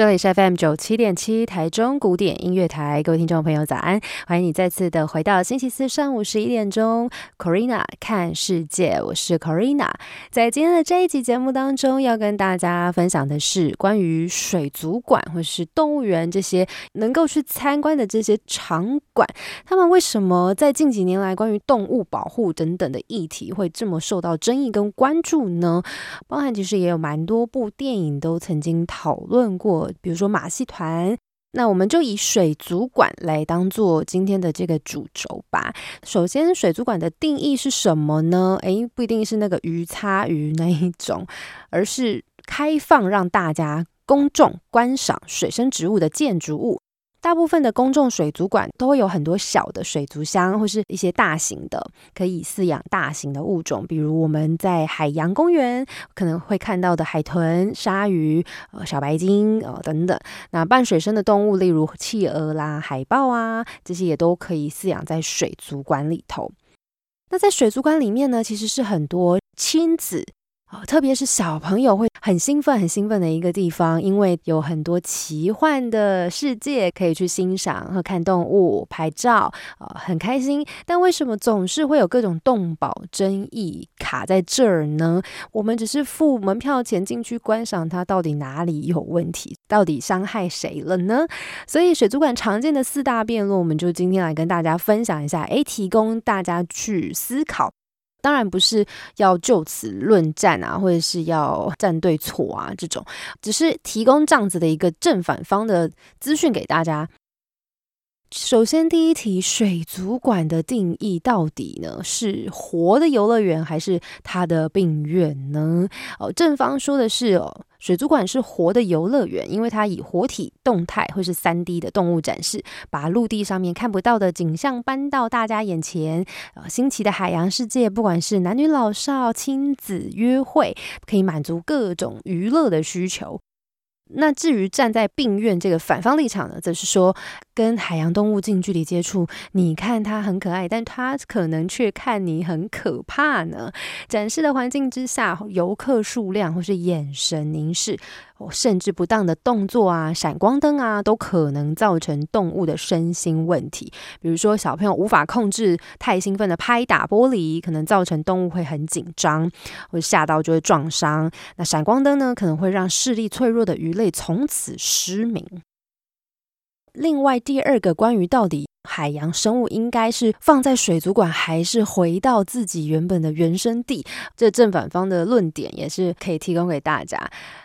这里是 FM 九七点七台中古典音乐台，各位听众朋友早安，欢迎你再次的回到星期四上午十一点钟，Corina 看世界，我是 Corina。在今天的这一集节目当中，要跟大家分享的是关于水族馆或是动物园这些能够去参观的这些场馆，他们为什么在近几年来关于动物保护等等的议题会这么受到争议跟关注呢？包含其实也有蛮多部电影都曾经讨论过。比如说马戏团，那我们就以水族馆来当做今天的这个主轴吧。首先，水族馆的定义是什么呢？诶，不一定是那个鱼叉鱼那一种，而是开放让大家公众观赏水生植物的建筑物。大部分的公众水族馆都会有很多小的水族箱，或是一些大型的可以饲养大型的物种，比如我们在海洋公园可能会看到的海豚、鲨鱼、呃小白鲸呃等等。那半水生的动物，例如企鹅啦、海豹啊，这些也都可以饲养在水族馆里头。那在水族馆里面呢，其实是很多亲子。哦，特别是小朋友会很兴奋、很兴奋的一个地方，因为有很多奇幻的世界可以去欣赏和看动物、拍照，呃，很开心。但为什么总是会有各种动保争议卡在这儿呢？我们只是付门票钱进去观赏，它到底哪里有问题？到底伤害谁了呢？所以水族馆常见的四大辩论，我们就今天来跟大家分享一下，诶，提供大家去思考。当然不是要就此论战啊，或者是要站对错啊，这种只是提供这样子的一个正反方的资讯给大家。首先，第一题，水族馆的定义到底呢是活的游乐园还是它的病院呢？哦，正方说的是哦。水族馆是活的游乐园，因为它以活体、动态或是三 D 的动物展示，把陆地上面看不到的景象搬到大家眼前。呃，新奇的海洋世界，不管是男女老少、亲子约会，可以满足各种娱乐的需求。那至于站在病院这个反方立场呢，则是说跟海洋动物近距离接触，你看它很可爱，但它可能却看你很可怕呢。展示的环境之下，游客数量或是眼神凝视。甚至不当的动作啊，闪光灯啊，都可能造成动物的身心问题。比如说，小朋友无法控制太兴奋的拍打玻璃，可能造成动物会很紧张，或吓到就会撞伤。那闪光灯呢，可能会让视力脆弱的鱼类从此失明。另外，第二个关于到底。海洋生物应该是放在水族馆，还是回到自己原本的原生地？这正反方的论点也是可以提供给大家。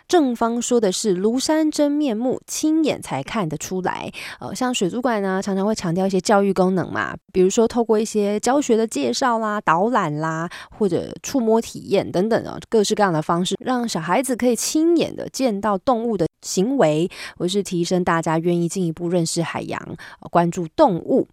正方说的是庐山真面目，亲眼才看得出来。呃，像水族馆呢，常常会强调一些教育功能嘛，比如说透过一些教学的介绍啦、导览啦，或者触摸体验等等啊，各式各样的方式，让小孩子可以亲眼的见到动物的行为，或是提升大家愿意进一步认识海洋，关注动物。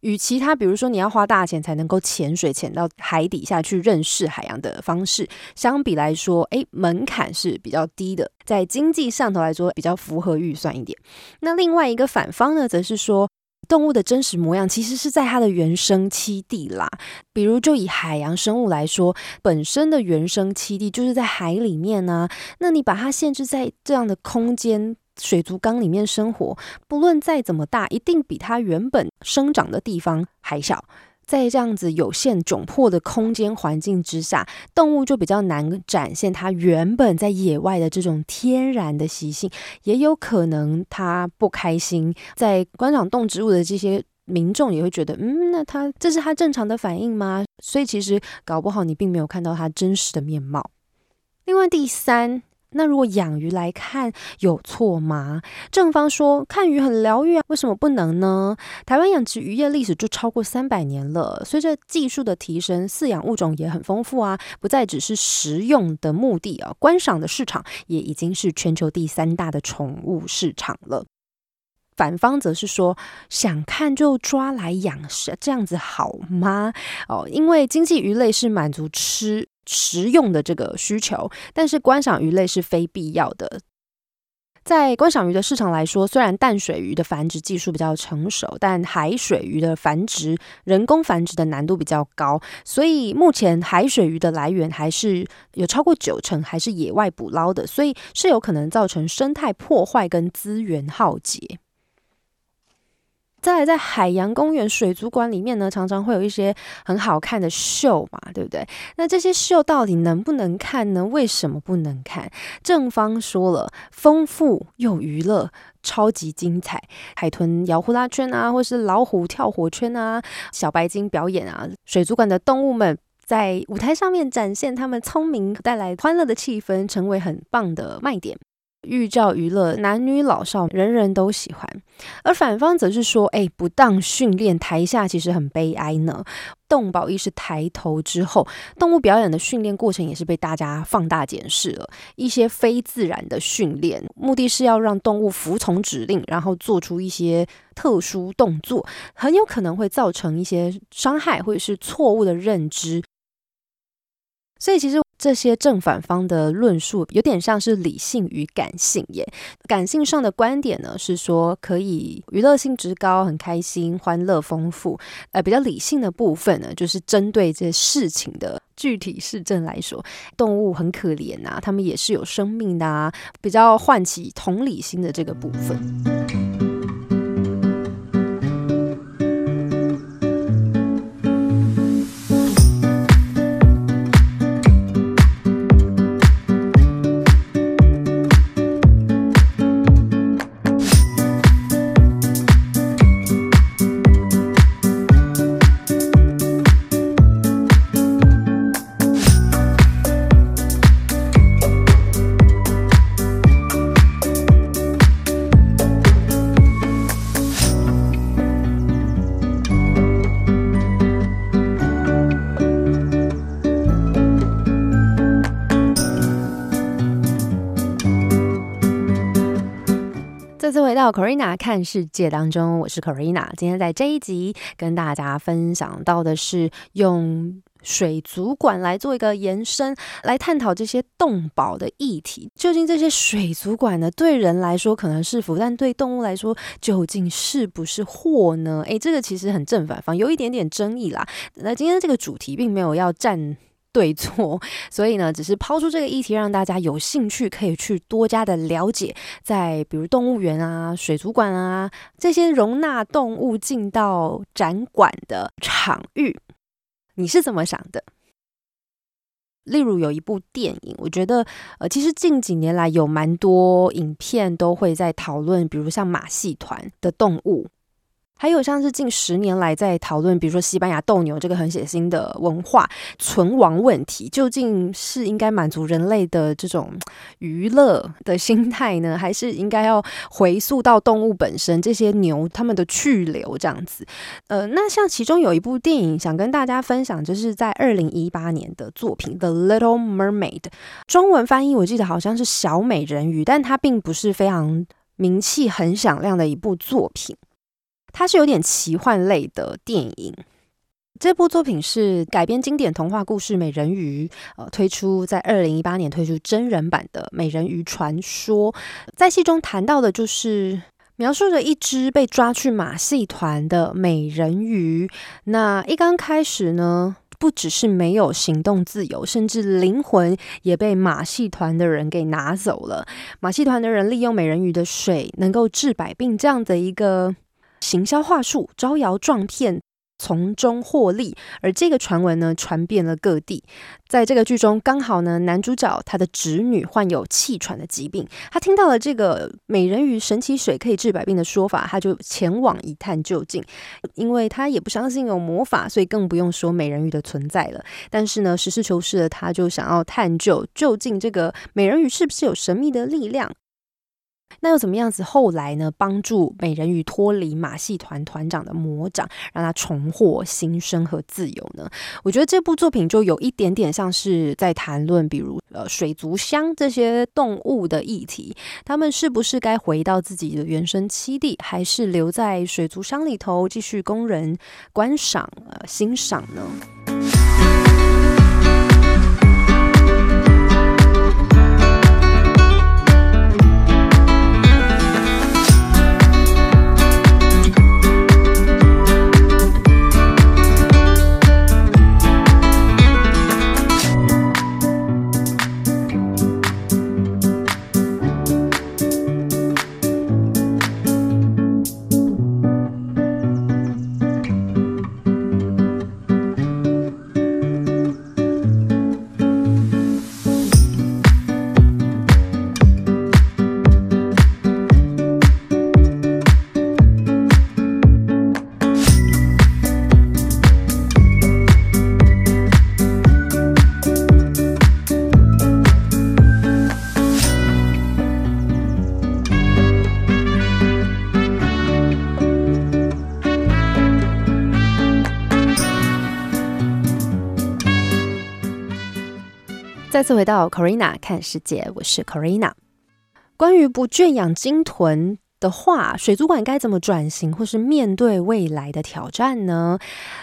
与其他，比如说你要花大钱才能够潜水潜到海底下去认识海洋的方式，相比来说，诶，门槛是比较低的，在经济上头来说比较符合预算一点。那另外一个反方呢，则是说，动物的真实模样其实是在它的原生栖地啦。比如就以海洋生物来说，本身的原生栖地就是在海里面呢，那你把它限制在这样的空间。水族缸里面生活，不论再怎么大，一定比它原本生长的地方还小。在这样子有限窘迫的空间环境之下，动物就比较难展现它原本在野外的这种天然的习性，也有可能它不开心。在观赏动植物的这些民众也会觉得，嗯，那它这是它正常的反应吗？所以其实搞不好你并没有看到它真实的面貌。另外第三。那如果养鱼来看有错吗？正方说看鱼很疗愈啊，为什么不能呢？台湾养殖渔业历史就超过三百年了，随着技术的提升，饲养物种也很丰富啊，不再只是食用的目的啊，观赏的市场也已经是全球第三大的宠物市场了。反方则是说，想看就抓来养，是这样子好吗？哦，因为经济鱼类是满足吃。食用的这个需求，但是观赏鱼类是非必要的。在观赏鱼的市场来说，虽然淡水鱼的繁殖技术比较成熟，但海水鱼的繁殖人工繁殖的难度比较高，所以目前海水鱼的来源还是有超过九成还是野外捕捞的，所以是有可能造成生态破坏跟资源耗竭。再来，在海洋公园水族馆里面呢，常常会有一些很好看的秀嘛，对不对？那这些秀到底能不能看呢？为什么不能看？正方说了，丰富又娱乐，超级精彩，海豚摇呼啦圈啊，或是老虎跳火圈啊，小白鲸表演啊，水族馆的动物们在舞台上面展现他们聪明，带来欢乐的气氛，成为很棒的卖点。寓教于乐，男女老少人人都喜欢。而反方则是说，哎，不当训练，台下其实很悲哀呢。动保意识抬头之后，动物表演的训练过程也是被大家放大检视了。一些非自然的训练，目的是要让动物服从指令，然后做出一些特殊动作，很有可能会造成一些伤害或者是错误的认知。所以其实。这些正反方的论述有点像是理性与感性耶。感性上的观点呢是说可以娱乐性质高，很开心，欢乐丰富。呃，比较理性的部分呢，就是针对这事情的具体事证来说，动物很可怜啊，它们也是有生命的啊，比较唤起同理心的这个部分。到 Corina 看世界当中，我是 Corina。今天在这一集跟大家分享到的是用水族馆来做一个延伸，来探讨这些动保的议题。究竟这些水族馆呢，对人来说可能是福，但对动物来说究竟是不是祸呢？诶，这个其实很正反方，有一点点争议啦。那今天这个主题并没有要站。对错，所以呢，只是抛出这个议题，让大家有兴趣可以去多加的了解，在比如动物园啊、水族馆啊这些容纳动物进到展馆的场域，你是怎么想的？例如有一部电影，我觉得呃，其实近几年来有蛮多影片都会在讨论，比如像马戏团的动物。还有像是近十年来在讨论，比如说西班牙斗牛这个很血腥的文化存亡问题，究竟是应该满足人类的这种娱乐的心态呢，还是应该要回溯到动物本身？这些牛它们的去留这样子。呃，那像其中有一部电影想跟大家分享，就是在二零一八年的作品《The Little Mermaid》，中文翻译我记得好像是小美人鱼，但它并不是非常名气很响亮的一部作品。它是有点奇幻类的电影。这部作品是改编经典童话故事《美人鱼》，呃，推出在二零一八年推出真人版的《美人鱼传说》。在戏中谈到的就是描述着一只被抓去马戏团的美人鱼。那一刚开始呢，不只是没有行动自由，甚至灵魂也被马戏团的人给拿走了。马戏团的人利用美人鱼的水能够治百病，这样的一个。行销话术招摇撞骗，从中获利，而这个传闻呢传遍了各地。在这个剧中，刚好呢男主角他的侄女患有气喘的疾病，他听到了这个美人鱼神奇水可以治百病的说法，他就前往一探究竟。因为他也不相信有魔法，所以更不用说美人鱼的存在了。但是呢，实事求是的，他就想要探究究竟这个美人鱼是不是有神秘的力量。那又怎么样子？后来呢？帮助美人鱼脱离马戏团团长的魔掌，让他重获新生和自由呢？我觉得这部作品就有一点点像是在谈论，比如呃水族箱这些动物的议题，他们是不是该回到自己的原生栖地，还是留在水族箱里头继续供人观赏呃欣赏呢？再次回到 Corina 看世界，我是 Corina。关于不圈养鲸豚。的话，水族馆该怎么转型，或是面对未来的挑战呢？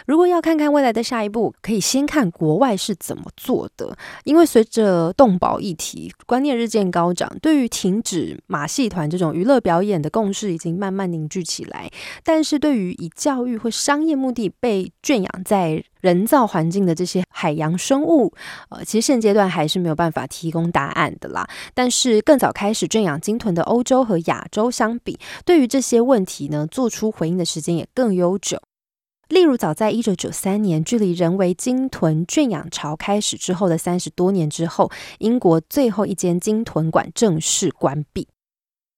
如果要看看未来的下一步，可以先看国外是怎么做的。因为随着动保议题观念日渐高涨，对于停止马戏团这种娱乐表演的共识已经慢慢凝聚起来。但是对于以教育或商业目的被圈养在人造环境的这些海洋生物，呃，其实现阶段还是没有办法提供答案的啦。但是更早开始圈养鲸豚的欧洲和亚洲相比，对于这些问题呢，做出回应的时间也更悠久。例如，早在一九九三年，距离人为鲸豚圈养潮开始之后的三十多年之后，英国最后一间鲸豚馆正式关闭。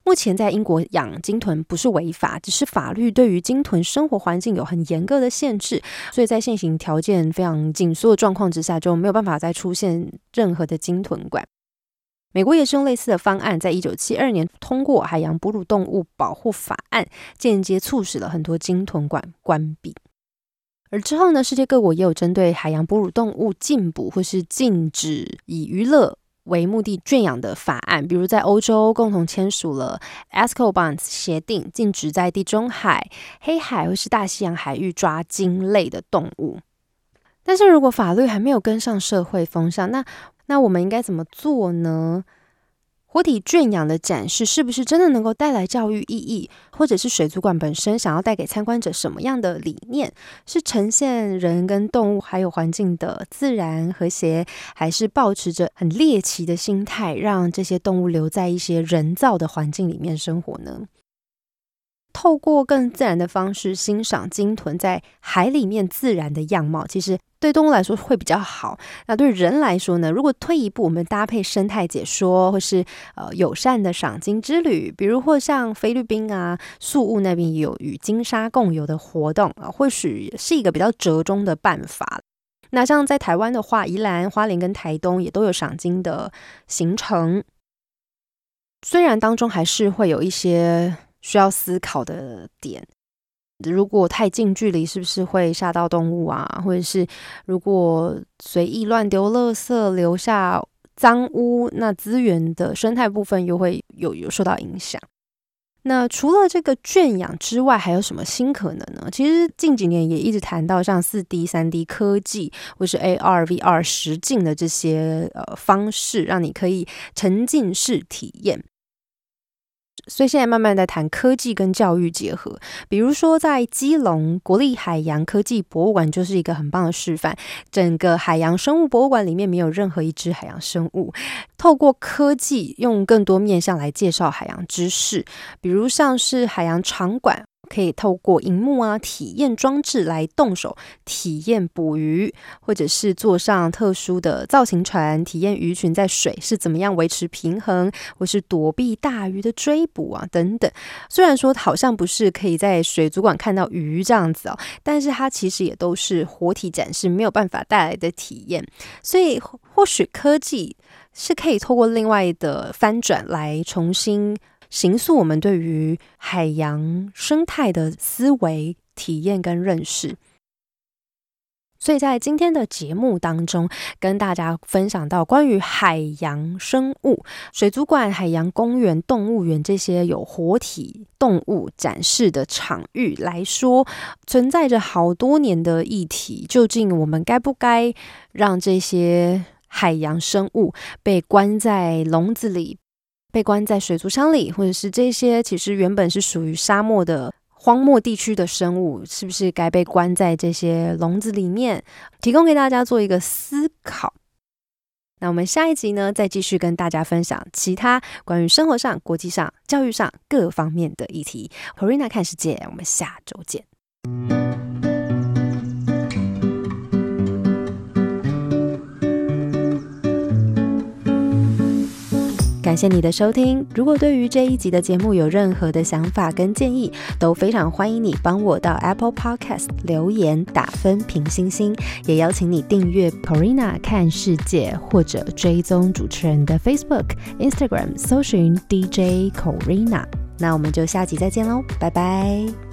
目前在英国养鲸豚不是违法，只是法律对于鲸豚生活环境有很严格的限制，所以在现行条件非常紧缩的状况之下，就没有办法再出现任何的鲸豚馆。美国也是用类似的方案，在一九七二年通过《海洋哺乳动物保护法案》，间接促使了很多鲸豚馆关闭。而之后呢，世界各国也有针对海洋哺乳动物禁捕或是禁止以娱乐。为目的圈养的法案，比如在欧洲共同签署了 Escobar 协定，禁止在地中海、黑海或是大西洋海域抓鲸类的动物。但是如果法律还没有跟上社会风向，那那我们应该怎么做呢？活体圈养的展示是不是真的能够带来教育意义，或者是水族馆本身想要带给参观者什么样的理念？是呈现人跟动物还有环境的自然和谐，还是保持着很猎奇的心态，让这些动物留在一些人造的环境里面生活呢？透过更自然的方式欣赏鲸豚在海里面自然的样貌，其实对动物来说会比较好。那对人来说呢？如果退一步，我们搭配生态解说，或是呃友善的赏鲸之旅，比如或像菲律宾啊宿务那边有与鲸鲨共游的活动啊，或许是一个比较折中的办法。那像在台湾的话，宜兰花莲跟台东也都有赏鲸的行程，虽然当中还是会有一些。需要思考的点，如果太近距离，是不是会吓到动物啊？或者是如果随意乱丢垃圾，留下脏污，那资源的生态部分又会有有受到影响。那除了这个圈养之外，还有什么新可能呢？其实近几年也一直谈到像四 D、三 D 科技，或是 AR、VR 实境的这些呃方式，让你可以沉浸式体验。所以现在慢慢在谈科技跟教育结合，比如说在基隆国立海洋科技博物馆就是一个很棒的示范。整个海洋生物博物馆里面没有任何一只海洋生物，透过科技用更多面向来介绍海洋知识，比如像是海洋场馆可以透过荧幕啊体验装置来动手体验捕鱼，或者是坐上特殊的造型船，体验鱼群在水是怎么样维持平衡，或是躲避大鱼的追捕啊等等。虽然说好像不是可以在水族馆看到鱼这样子哦，但是它其实也都是活体展示没有办法带来的体验。所以或许科技是可以透过另外的翻转来重新。形塑我们对于海洋生态的思维、体验跟认识。所以在今天的节目当中，跟大家分享到关于海洋生物、水族馆、海洋公园、动物园这些有活体动物展示的场域来说，存在着好多年的议题。究竟我们该不该让这些海洋生物被关在笼子里？被关在水族箱里，或者是这些其实原本是属于沙漠的荒漠地区的生物，是不是该被关在这些笼子里面？提供给大家做一个思考。那我们下一集呢，再继续跟大家分享其他关于生活上、国际上、教育上各方面的议题。Corina 看世界，我们下周见。感谢你的收听。如果对于这一集的节目有任何的想法跟建议，都非常欢迎你帮我到 Apple Podcast 留言打分评星星，也邀请你订阅 Corina 看世界，或者追踪主持人的 Facebook、Instagram，搜寻 DJ Corina。那我们就下集再见喽，拜拜。